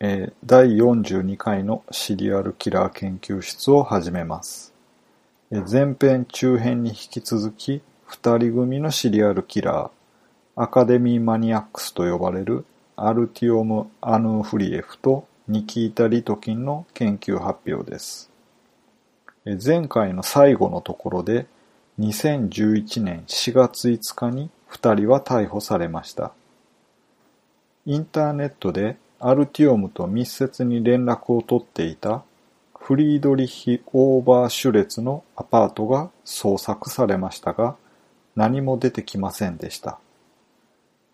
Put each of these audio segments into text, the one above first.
えー第42回のシリアルキラー研究室を始めます。えー前編中編に引き続き、二人組のシリアルキラー、アカデミーマニアックスと呼ばれるアルティオム・アヌーフリエフとニキータ・リトキンの研究発表です。えー前回の最後のところで、2011年4月5日に二人は逮捕されました。インターネットでアルティオムと密接に連絡を取っていたフリードリヒ・オーバーシュレツのアパートが捜索されましたが何も出てきませんでした。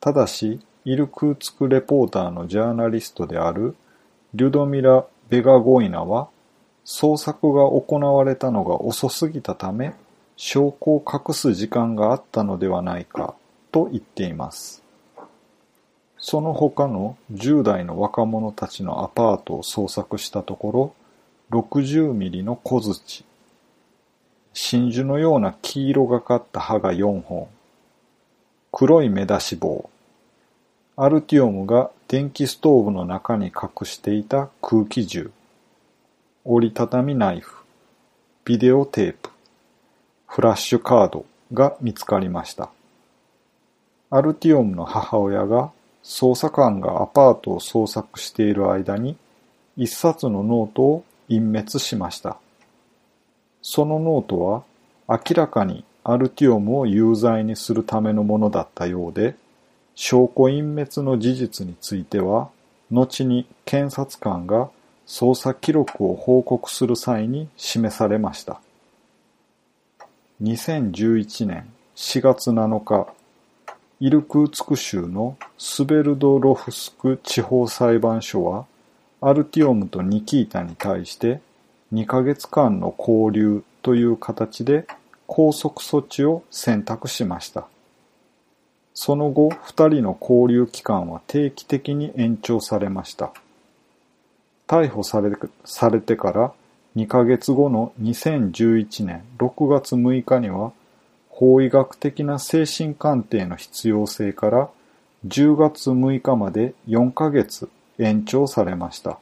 ただし、イルクーツクレポーターのジャーナリストであるリュドミラ・ベガゴイナは捜索が行われたのが遅すぎたため証拠を隠す時間があったのではないかと言っています。その他の10代の若者たちのアパートを捜索したところ、60ミリの小槌、真珠のような黄色がかった歯が4本、黒い目出し棒、アルティオムが電気ストーブの中に隠していた空気銃、折りたたみナイフ、ビデオテープ、フラッシュカードが見つかりました。アルティオムの母親が捜査官がアパートを捜索している間に一冊のノートを隠滅しました。そのノートは明らかにアルティオムを有罪にするためのものだったようで、証拠隠滅の事実については、後に検察官が捜査記録を報告する際に示されました。2011年4月7日、イルクーツク州のスベルドロフスク地方裁判所は、アルティオムとニキータに対して2ヶ月間の拘留という形で拘束措置を選択しました。その後、2人の拘留期間は定期的に延長されました。逮捕されされてから2ヶ月後の2011年6月6日には、法医学的な精神鑑定の必要性から10月6日まで4ヶ月延長されました。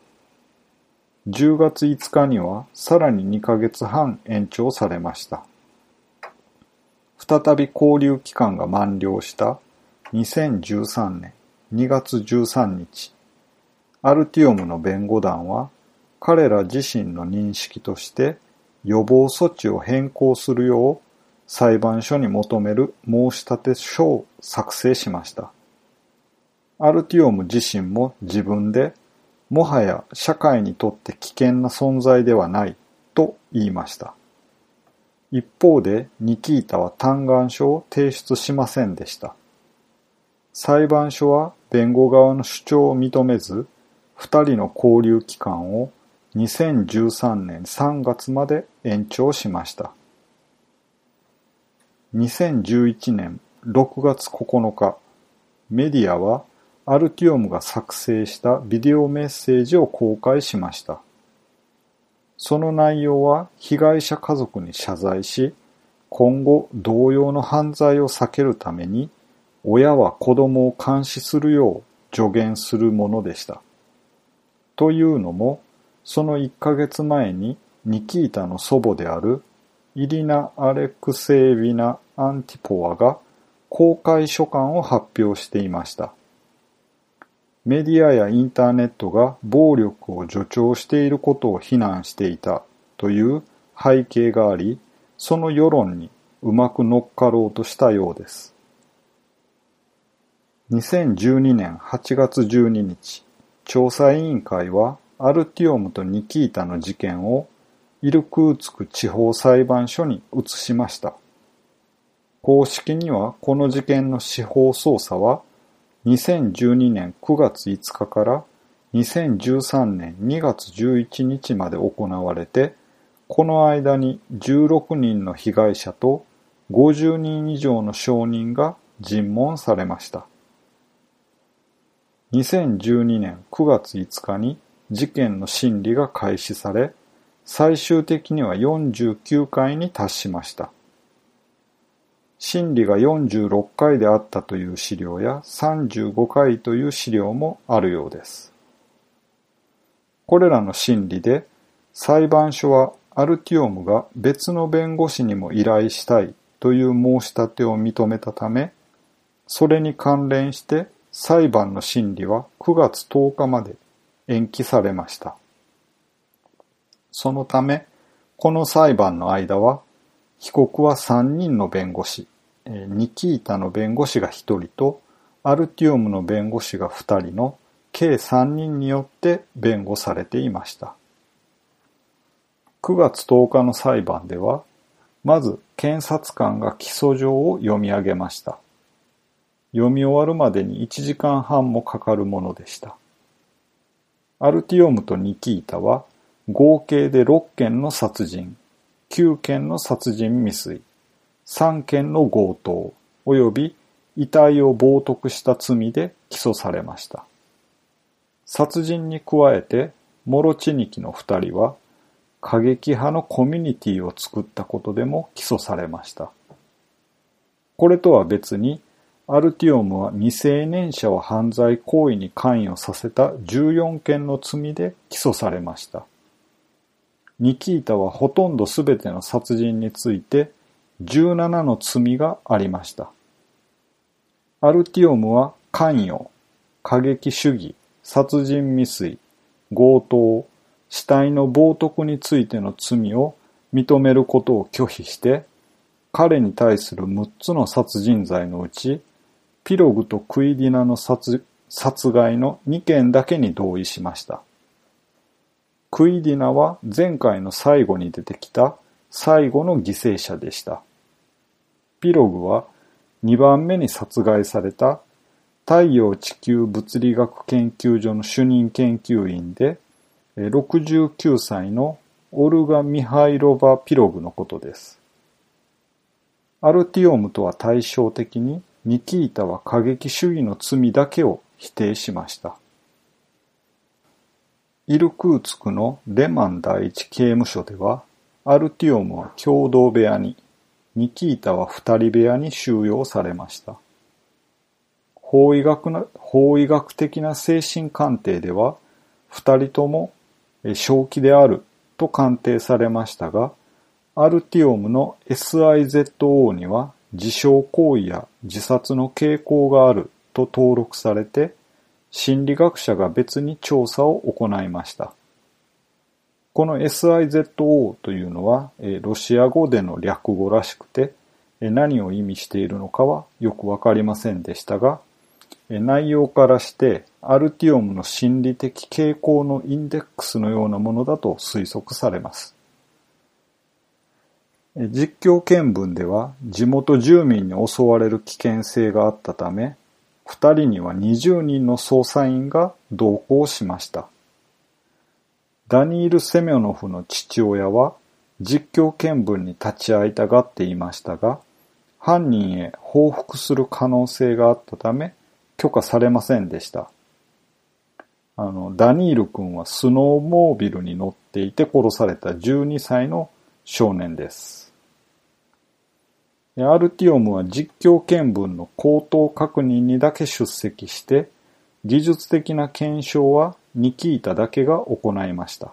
10月5日にはさらに2ヶ月半延長されました。再び交留期間が満了した2013年2月13日、アルティオムの弁護団は彼ら自身の認識として予防措置を変更するよう裁判所に求める申し立て書を作成しました。アルティオム自身も自分で、もはや社会にとって危険な存在ではないと言いました。一方で、ニキータは嘆願書を提出しませんでした。裁判所は弁護側の主張を認めず、二人の交留期間を2013年3月まで延長しました。2011年6月9日、メディアはアルティオムが作成したビデオメッセージを公開しました。その内容は被害者家族に謝罪し、今後同様の犯罪を避けるために、親は子供を監視するよう助言するものでした。というのも、その1ヶ月前にニキータの祖母であるイリナ・アレクセービナ・アンティポワが公開書簡を発表していました。メディアやインターネットが暴力を助長していることを非難していたという背景があり、その世論にうまく乗っかろうとしたようです。2012年8月12日、調査委員会はアルティオムとニキータの事件をイルクーツク地方裁判所に移しました。公式にはこの事件の司法捜査は2012年9月5日から2013年2月11日まで行われて、この間に16人の被害者と50人以上の証人が尋問されました。2012年9月5日に事件の審理が開始され、最終的には49回に達しました。審理が46回であったという資料や35回という資料もあるようです。これらの審理で裁判所はアルティオムが別の弁護士にも依頼したいという申し立てを認めたため、それに関連して裁判の審理は9月10日まで延期されました。そのため、この裁判の間は、被告は3人の弁護士、ニキータの弁護士が1人と、アルティオムの弁護士が2人の計3人によって弁護されていました。9月10日の裁判では、まず検察官が起訴状を読み上げました。読み終わるまでに1時間半もかかるものでした。アルティオムとニキータは合計で6件の殺人、9件の殺人未遂、3件の強盗、及び遺体を冒涜した罪で起訴されました。殺人に加えて、モロチニキの2人は過激派のコミュニティを作ったことでも起訴されました。これとは別に、アルティオムは未成年者を犯罪行為に関与させた14件の罪で起訴されました。ニキータはほとんどすべての殺人について17の罪がありました。アルティオムは関与、過激主義、殺人未遂、強盗、死体の冒涜についての罪を認めることを拒否して、彼に対する6つの殺人罪のうち、ピログとクイディナの殺殺害の2件だけに同意しました。クイディナは前回の最後に出てきた最後の犠牲者でした。ピログは2番目に殺害された太陽地球物理学研究所の主任研究員で69歳のオルガ・ミハイロバ・ピログのことです。アルティオムとは対照的にニキータは過激主義の罪だけを否定しました。イルクーツクのレマン第一刑務所では、アルティオムは共同部屋に、ニキータは二人部屋に収容されました。法医学な法医学的な精神鑑定では、二人とも正気であると鑑定されましたが、アルティオムの SIZO には自傷行為や自殺の傾向があると登録されて、心理学者が別に調査を行いました。この SIZO というのは、ロシア語での略語らしくて、何を意味しているのかはよくわかりませんでしたが、内容からしてアルティオムの心理的傾向のインデックスのようなものだと推測されます。実況見分では地元住民に襲われる危険性があったため、二人には20人の捜査員が同行しました。ダニール・セミョノフの父親は実況見分に立ち会いたがっていましたが、犯人へ報復する可能性があったため許可されませんでした。あの、ダニール君はスノーモービルに乗っていて殺された12歳の少年です。アルティオムは実況見分の口頭確認にだけ出席して、技術的な検証はニキータだけが行いました。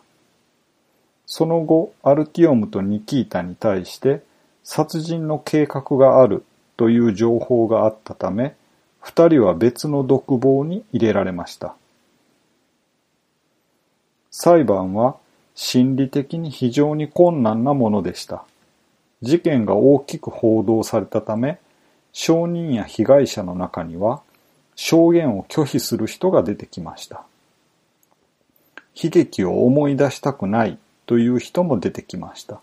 その後、アルティオムとニキータに対して殺人の計画があるという情報があったため、二人は別の独房に入れられました。裁判は心理的に非常に困難なものでした。事件が大きく報道されたため、証人や被害者の中には証言を拒否する人が出てきました。悲劇を思い出したくないという人も出てきました。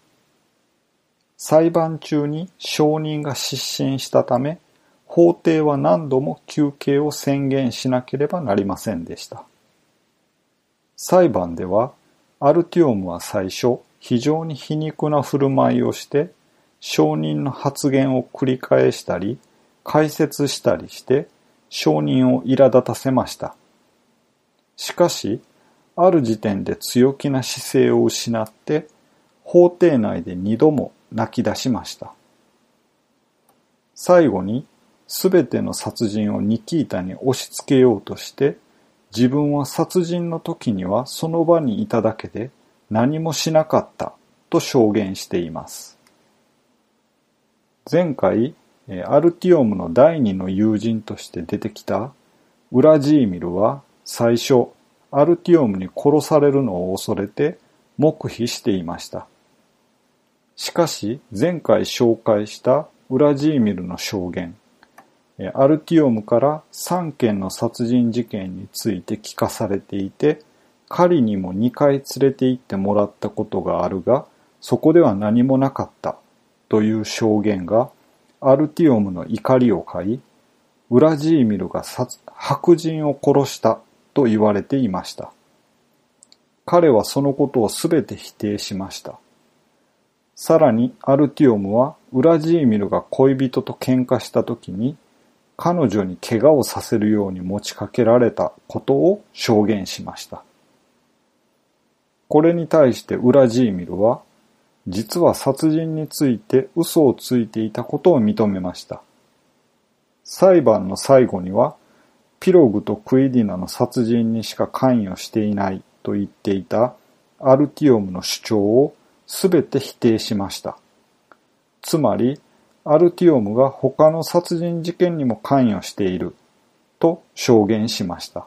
裁判中に証人が失神したため、法廷は何度も休憩を宣言しなければなりませんでした。裁判では、アルティオムは最初、非常に皮肉な振る舞いをして、証人の発言を繰り返したり、解説したりして、証人を苛立たせました。しかし、ある時点で強気な姿勢を失って、法廷内で二度も泣き出しました。最後に、すべての殺人をニキータに押し付けようとして、自分は殺人の時にはその場にいただけで何もしなかったと証言しています。前回、アルティオムの第二の友人として出てきたウラジーミルは最初、アルティオムに殺されるのを恐れて黙秘していました。しかし、前回紹介したウラジーミルの証言、アルティオムから3件の殺人事件について聞かされていて、狩りにも2回連れて行ってもらったことがあるが、そこでは何もなかったという証言がアルティオムの怒りを買い、ウラジーミルが白人を殺したと言われていました。彼はそのことをすべて否定しました。さらにアルティオムはウラジーミルが恋人と喧嘩した時に彼女に怪我をさせるように持ちかけられたことを証言しました。これに対してウラジーミルは、実は殺人について嘘をついていたことを認めました。裁判の最後には、ピログとクイディナの殺人にしか関与していないと言っていたアルティオムの主張をすべて否定しました。つまり、アルティオムが他の殺人事件にも関与していると証言しました。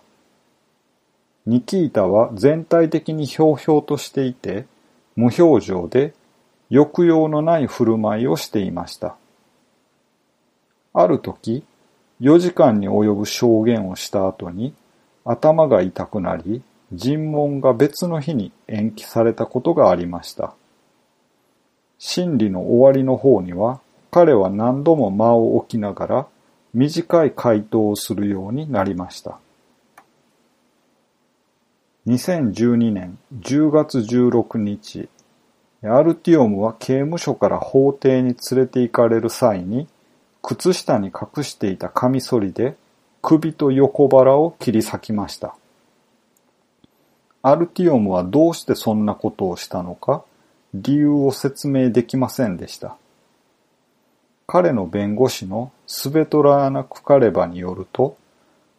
ニキータは全体的にひょうひょうとしていて、無表情で抑揚のない振る舞いをしていました。ある時、4時間に及ぶ証言をした後に頭が痛くなり、尋問が別の日に延期されたことがありました。審理の終わりの方には彼は何度も間を置きながら短い回答をするようになりました。2012年10月16日、アルティオムは刑務所から法廷に連れて行かれる際に、靴下に隠していたカミソリで首と横腹を切り裂きました。アルティオムはどうしてそんなことをしたのか、理由を説明できませんでした。彼の弁護士のスベトラーナ・クカレバによると、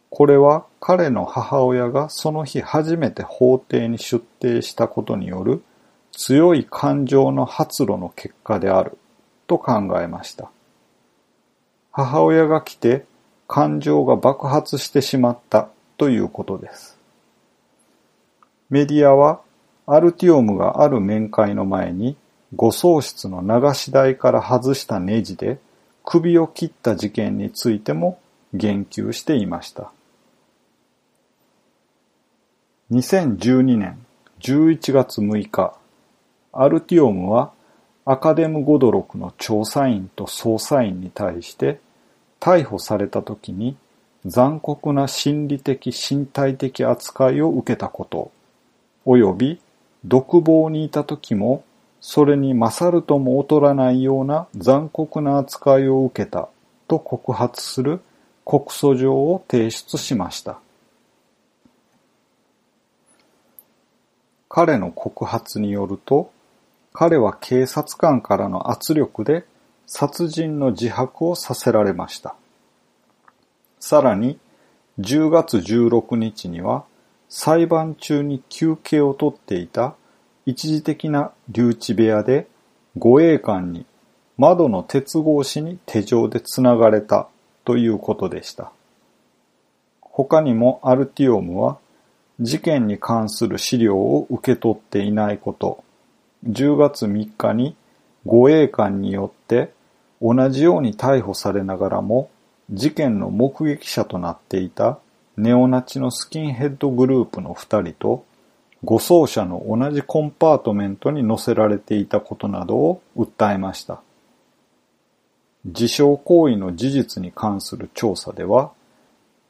これは彼の母親がその日初めて法廷に出廷したことによる強い感情の発露の結果であると考えました。母親が来て感情が爆発してしまったということです。メディアはアルティオムがある面会の前に誤葬室の流し台から外したネジで首を切った事件についても言及していました。2012年11月6日、アルティオムはアカデム・ゴドロクの調査員と捜査員に対して逮捕された時に残酷な心理的身体的扱いを受けたこと、及び独房にいた時もそれに勝るとも劣らないような残酷な扱いを受けたと告発する告訴状を提出しました。彼の告発によると、彼は警察官からの圧力で殺人の自白をさせられました。さらに、10月16日には裁判中に休憩をとっていた一時的な留置部屋で護衛官に窓の鉄格子に手錠でつながれたということでした。他にもアルティオムは事件に関する資料を受け取っていないこと、10月3日に護衛官によって同じように逮捕されながらも事件の目撃者となっていたネオナチのスキンヘッドグループの2人と護送車の同じコンパートメントに乗せられていたことなどを訴えました。自傷行為の事実に関する調査では、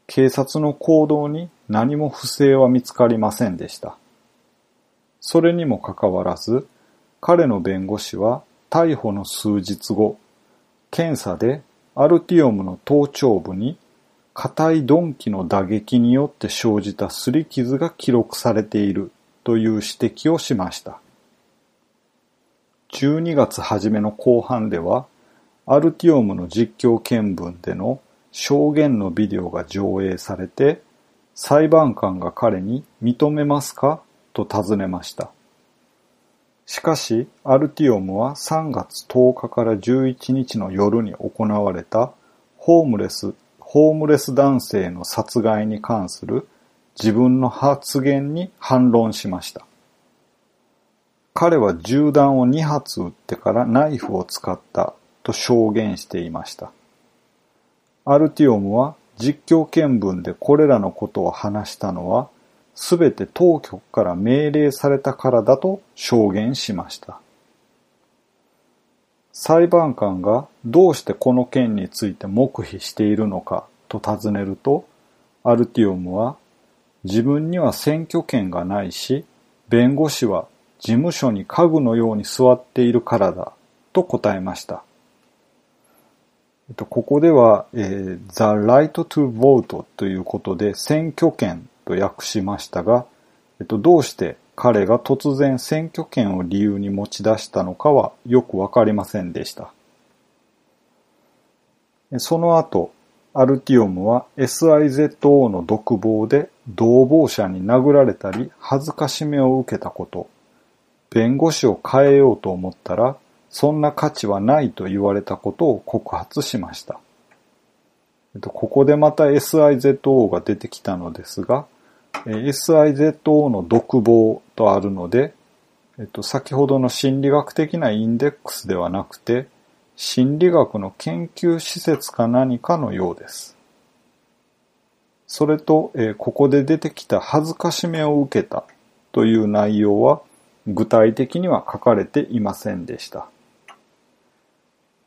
警察の行動に何も不正は見つかりませんでした。それにもかかわらず、彼の弁護士は逮捕の数日後、検査でアルティオムの頭頂部に硬い鈍器の打撃によって生じた擦り傷が記録されているという指摘をしました。12月初めの後半では、アルティオムの実況見分での証言のビデオが上映されて、裁判官が彼に認めますかと尋ねました。しかし、アルティオムは3月10日から11日の夜に行われたホームレス、ホームレス男性の殺害に関する自分の発言に反論しました。彼は銃弾を2発撃ってからナイフを使ったと証言していました。アルティオムは実況見分でこれらのことを話したのはすべて当局から命令されたからだと証言しました。裁判官がどうしてこの件について黙秘しているのかと尋ねると、アルティオムは自分には選挙権がないし、弁護士は事務所に家具のように座っているからだと答えました。ここでは、えー、The Right to Vote ということで選挙権と訳しましたが、えっと、どうして彼が突然選挙権を理由に持ち出したのかはよくわかりませんでした。その後、アルティオムは SIZO の独房で同房者に殴られたり恥ずかしめを受けたこと、弁護士を変えようと思ったらそんな価値はないと言われたことを告発しました。っとここでまた SIZO が出てきたのですが、SIZO の独房とあるので、えっと、先ほどの心理学的なインデックスではなくて、心理学の研究施設か何かのようです。それと、えここで出てきた恥ずかしめを受けたという内容は具体的には書かれていませんでした。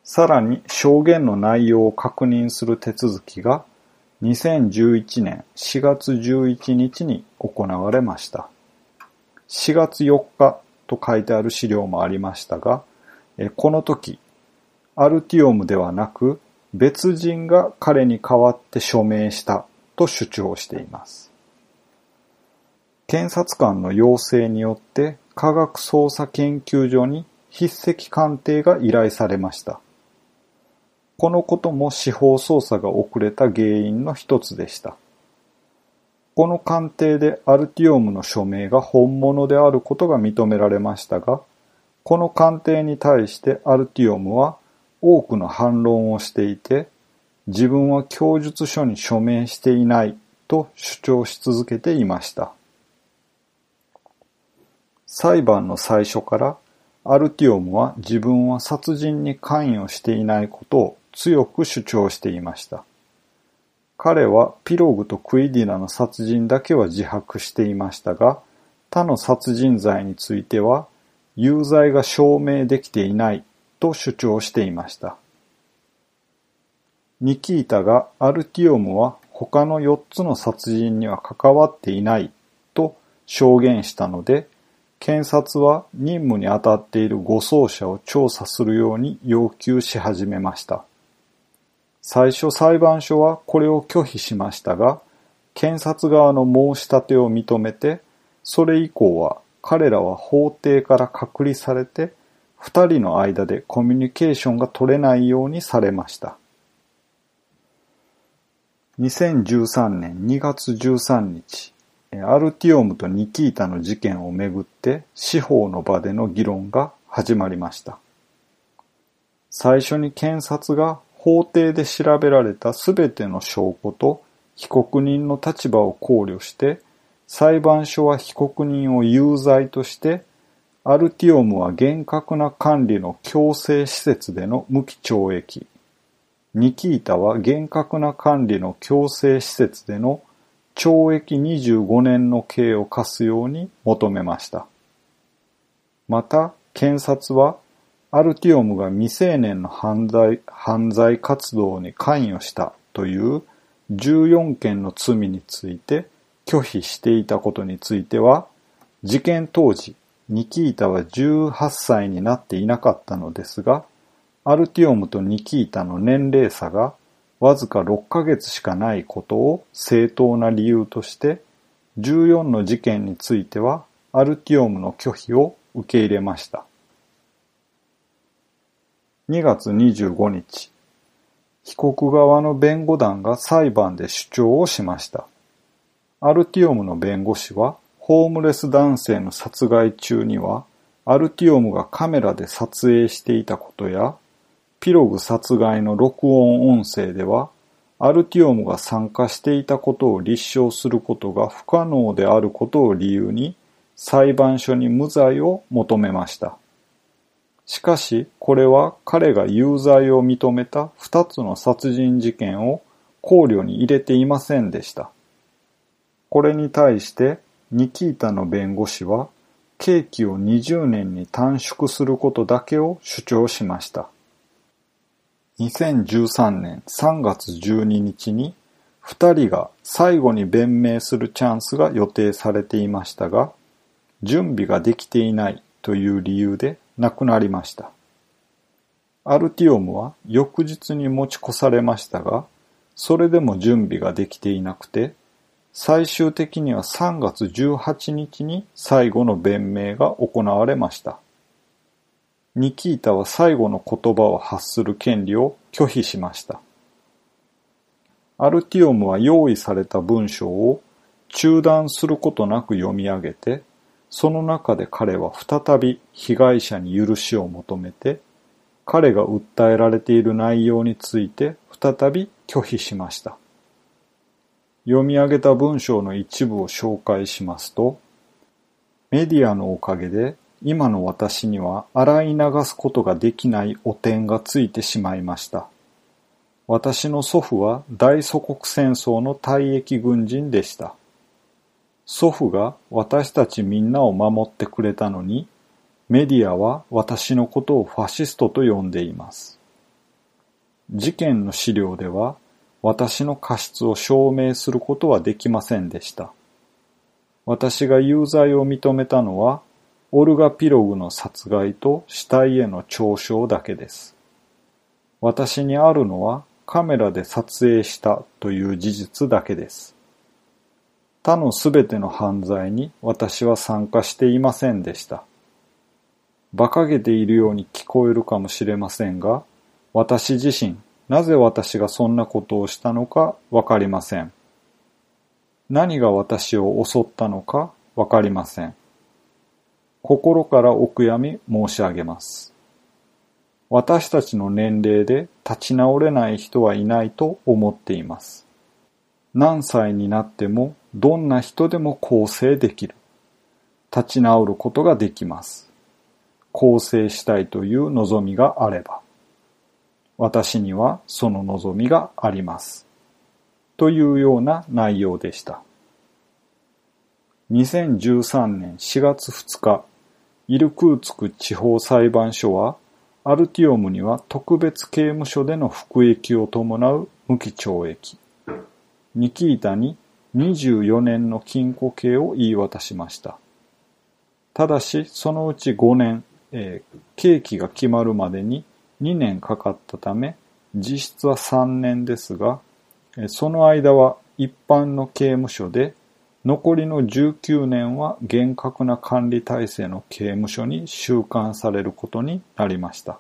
さらに証言の内容を確認する手続きが2011年4月11日に行われました。4月4日と書いてある資料もありましたが、この時、アルティオムではなく別人が彼に代わって署名したと主張しています。検察官の要請によって科学捜査研究所に筆跡鑑定が依頼されました。このことも司法捜査が遅れた原因の一つでした。この鑑定でアルティオムの署名が本物であることが認められましたが、この鑑定に対してアルティオムは多くの反論をしていて、自分は供述書に署名していないと主張し続けていました。裁判の最初からアルティオムは自分は殺人に関与していないことを強く主張していました。彼はピログとクイディナの殺人だけは自白していましたが、他の殺人罪については有罪が証明できていないと主張していました。ニキータがアルティオムは他の4つの殺人には関わっていないと証言したので、検察は任務に当たっている護送車を調査するように要求し始めました。最初裁判所はこれを拒否しましたが、検察側の申し立てを認めて、それ以降は彼らは法廷から隔離されて、二人の間でコミュニケーションが取れないようにされました。2013年2月13日、アルティオムとニキータの事件をめぐって司法の場での議論が始まりました。最初に検察が法廷で調べられたすべての証拠と被告人の立場を考慮して、裁判所は被告人を有罪として、アルティオムは厳格な管理の強制施設での無期懲役、ニキータは厳格な管理の強制施設での懲役25年の刑を課すように求めました。また、検察はアルティオムが未成年の犯罪犯罪活動に関与したという14件の罪について拒否していたことについては、事件当時、ニキータは18歳になっていなかったのですが、アルティオムとニキータの年齢差がわずか6ヶ月しかないことを正当な理由として、14の事件についてはアルティオムの拒否を受け入れました。2月25日、被告側の弁護団が裁判で主張をしました。アルティオムの弁護士は、ホームレス男性の殺害中には、アルティオムがカメラで撮影していたことや、ピログ殺害の録音音声では、アルティオムが参加していたことを立証することが不可能であることを理由に、裁判所に無罪を求めました。しかし、これは彼が有罪を認めた二つの殺人事件を考慮に入れていませんでした。これに対して、ニキータの弁護士は、刑期を20年に短縮することだけを主張しました。2013年3月12日に、二人が最後に弁明するチャンスが予定されていましたが、準備ができていないという理由で亡くなりました。アルティオムは翌日に持ち越されましたが、それでも準備ができていなくて、最終的には3月18日に最後の弁明が行われました。ニキータは最後の言葉を発する権利を拒否しました。アルティオムは用意された文章を中断することなく読み上げて、その中で彼は再び被害者に許しを求めて、彼が訴えられている内容について再び拒否しました。読み上げた文章の一部を紹介しますと、メディアのおかげで今の私には洗い流すことができない汚点がついてしまいました。私の祖父は大祖国戦争の退役軍人でした。祖父が私たちみんなを守ってくれたのに、メディアは私のことをファシストと呼んでいます。事件の資料では、私の過失を証明することはできませんでした。私が有罪を認めたのは、オルガ・ピログの殺害と死体への嘲笑だけです。私にあるのはカメラで撮影したという事実だけです。他のすべての犯罪に私は参加していませんでした。馬鹿げているように聞こえるかもしれませんが、私自身、なぜ私がそんなことをしたのかわかりません。何が私を襲ったのかわかりません。心からお悔やみ申し上げます。私たちの年齢で立ち直れない人はいないと思っています。何歳になってもどんな人でも構成できる。立ち直ることができます。構成したいという望みがあれば。私にはその望みがあります。というような内容でした。2013年4月2日、イルクーツク地方裁判所は、アルティオムには特別刑務所での服役を伴う無期懲役、ニキータに24年の禁錮刑を言い渡しました。ただし、そのうち5年、えー、刑期が決まるまでに2年かかったため、実質は3年ですが、その間は一般の刑務所で、残りの19年は厳格な管理体制の刑務所に収監されることになりました。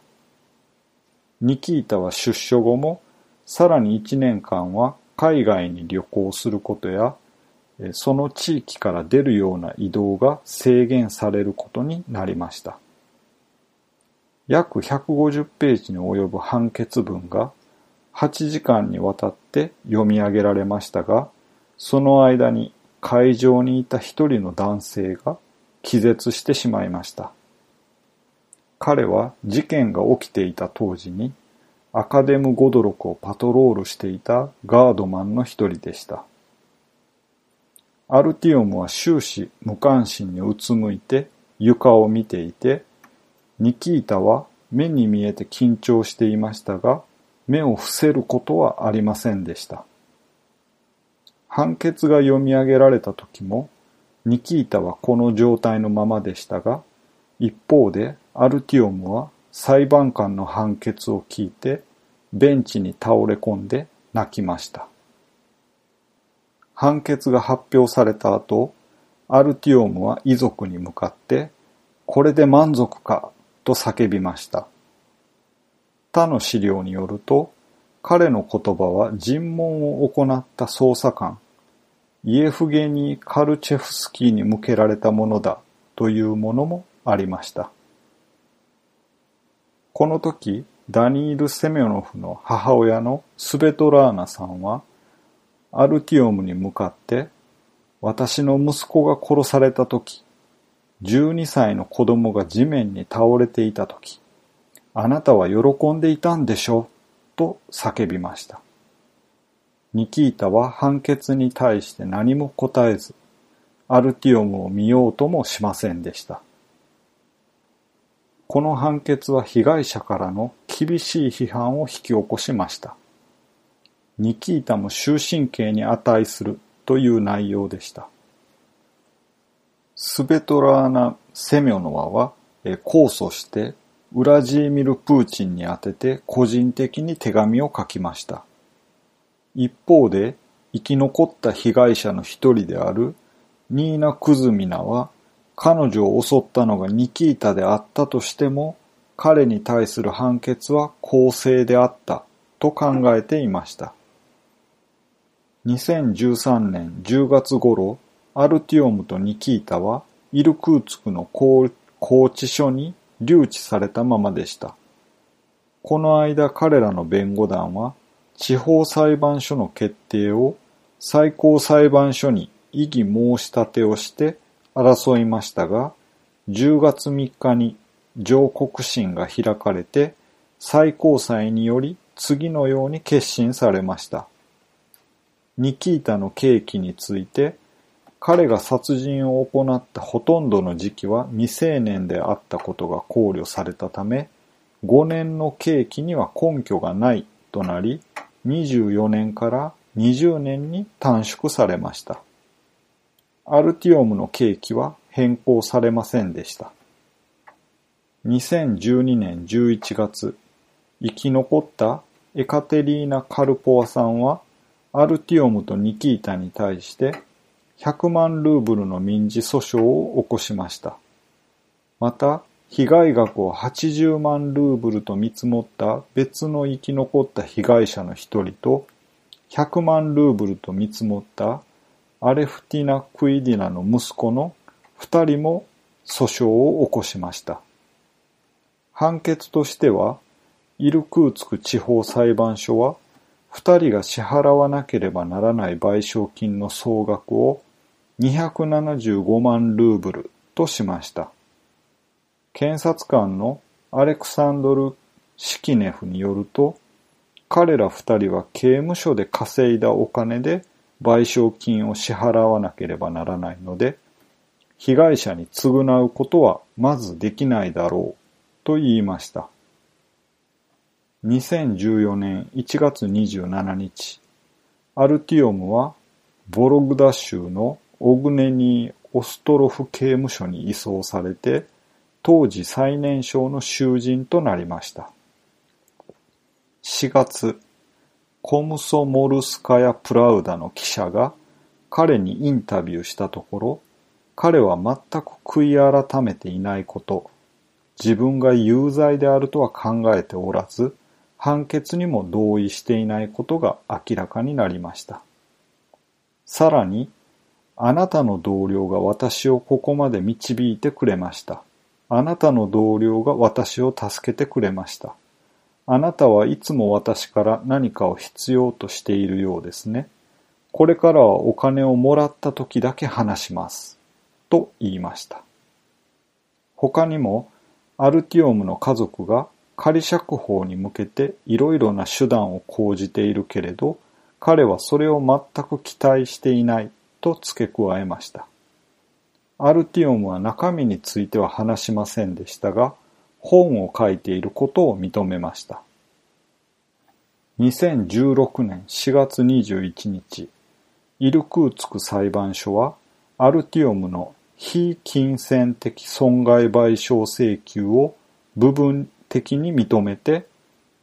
ニキータは出所後も、さらに1年間は海外に旅行することや、その地域から出るような移動が制限されることになりました。約150ページに及ぶ判決文が8時間にわたって読み上げられましたが、その間に会場にいた一人の男性が気絶してしまいました。彼は事件が起きていた当時にアカデム・ゴドロクをパトロールしていたガードマンの一人でした。アルティオムは終始無関心にうつむいて床を見ていて、ニキータは目に見えて緊張していましたが、目を伏せることはありませんでした。判決が読み上げられた時も、ニキータはこの状態のままでしたが、一方でアルティオムは裁判官の判決を聞いてベンチに倒れ込んで泣きました。判決が発表された後、アルティオムは遺族に向かって、これで満足かと叫びました。他の資料によると、彼の言葉は尋問を行った捜査官、イエフゲニー・カルチェフスキーに向けられたものだというものもありました。この時、ダニール・セミョノフの母親のスベトラーナさんは、アルティオムに向かって、私の息子が殺された時、12歳の子供が地面に倒れていた時、あなたは喜んでいたんでしょうと叫びました。ニキータは判決に対して何も答えず、アルティオムを見ようともしませんでした。この判決は被害者からの厳しい批判を引き起こしました。ニキータも終身刑に値するという内容でした。スベトラーナ・セミョノワは控訴してウラジーミル・プーチンに宛てて個人的に手紙を書きました。一方で生き残った被害者の一人であるニーナ・クズミナは彼女を襲ったのがニキータであったとしても彼に対する判決は公正であったと考えていました。2013年10月頃、アルティオムとニキータはイルクーツクの拘置所に留置されたままでした。この間彼らの弁護団は地方裁判所の決定を最高裁判所に異議申し立てをして争いましたが、10月3日に上告審が開かれて、最高裁により次のように決心されました。ニキータの刑期について、彼が殺人を行ったほとんどの時期は未成年であったことが考慮されたため、5年の刑期には根拠がないとなり、24年から20年に短縮されました。アルティオムの刑期は変更されませんでした。2012年11月、生き残ったエカテリーナ・カルポワさんは、アルティオムとニキータに対して100万ルーブルの民事訴訟を起こしました。また、被害額を80万ルーブルと見積もった別の生き残った被害者の一人と、100万ルーブルと見積もったアレフティナ・クイディナの息子の二人も訴訟を起こしました。判決としては、イルクーツク地方裁判所は、二人が支払わなければならない賠償金の総額を275万ルーブルとしました。検察官のアレクサンドル・シキネフによると、彼ら二人は刑務所で稼いだお金で賠償金を支払わなければならないので、被害者に償うことはまずできないだろうと言いました。2014年1月27日、アルティオムはボログダ州のオグネニー・オストロフ刑務所に移送されて、当時最年少の囚人となりました。4月、コムソモルスカヤ・プラウダの記者が彼にインタビューしたところ、彼は全く悔い改めていないこと、自分が有罪であるとは考えておらず、判決にも同意していないことが明らかになりました。さらに、あなたの同僚が私をここまで導いてくれました。あなたの同僚が私を助けてくれました。あなたはいつも私から何かを必要としているようですね。これからはお金をもらった時だけ話します。と言いました。他にも、アルティオムの家族が仮釈放に向けていろいろな手段を講じているけれど、彼はそれを全く期待していないと付け加えました。アルティオムは中身については話しませんでしたが、本を書いていることを認めました。2016年4月21日、イルクーツク裁判所はアルティオムの非金銭的損害賠償請求を部分的に認めて、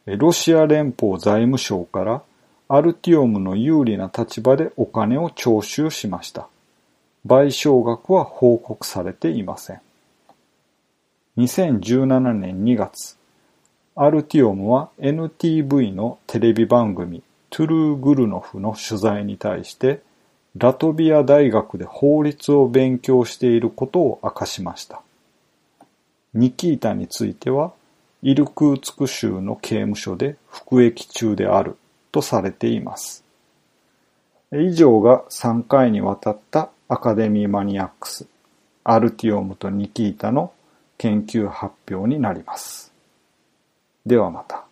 ロシア連邦財務省からアルティオムの有利な立場でお金を徴収しました。賠償額は報告されていません。2017年2月、アルティオムは NTV のテレビ番組トゥルー・グルノフの取材に対してラトビア大学で法律を勉強していることを明かしました。ニキータについては、イルクーツク州の刑務所で服役中であるとされています。以上が3回にわたったアカデミーマニアックス、アルティオムとニキータの研究発表になります。ではまた。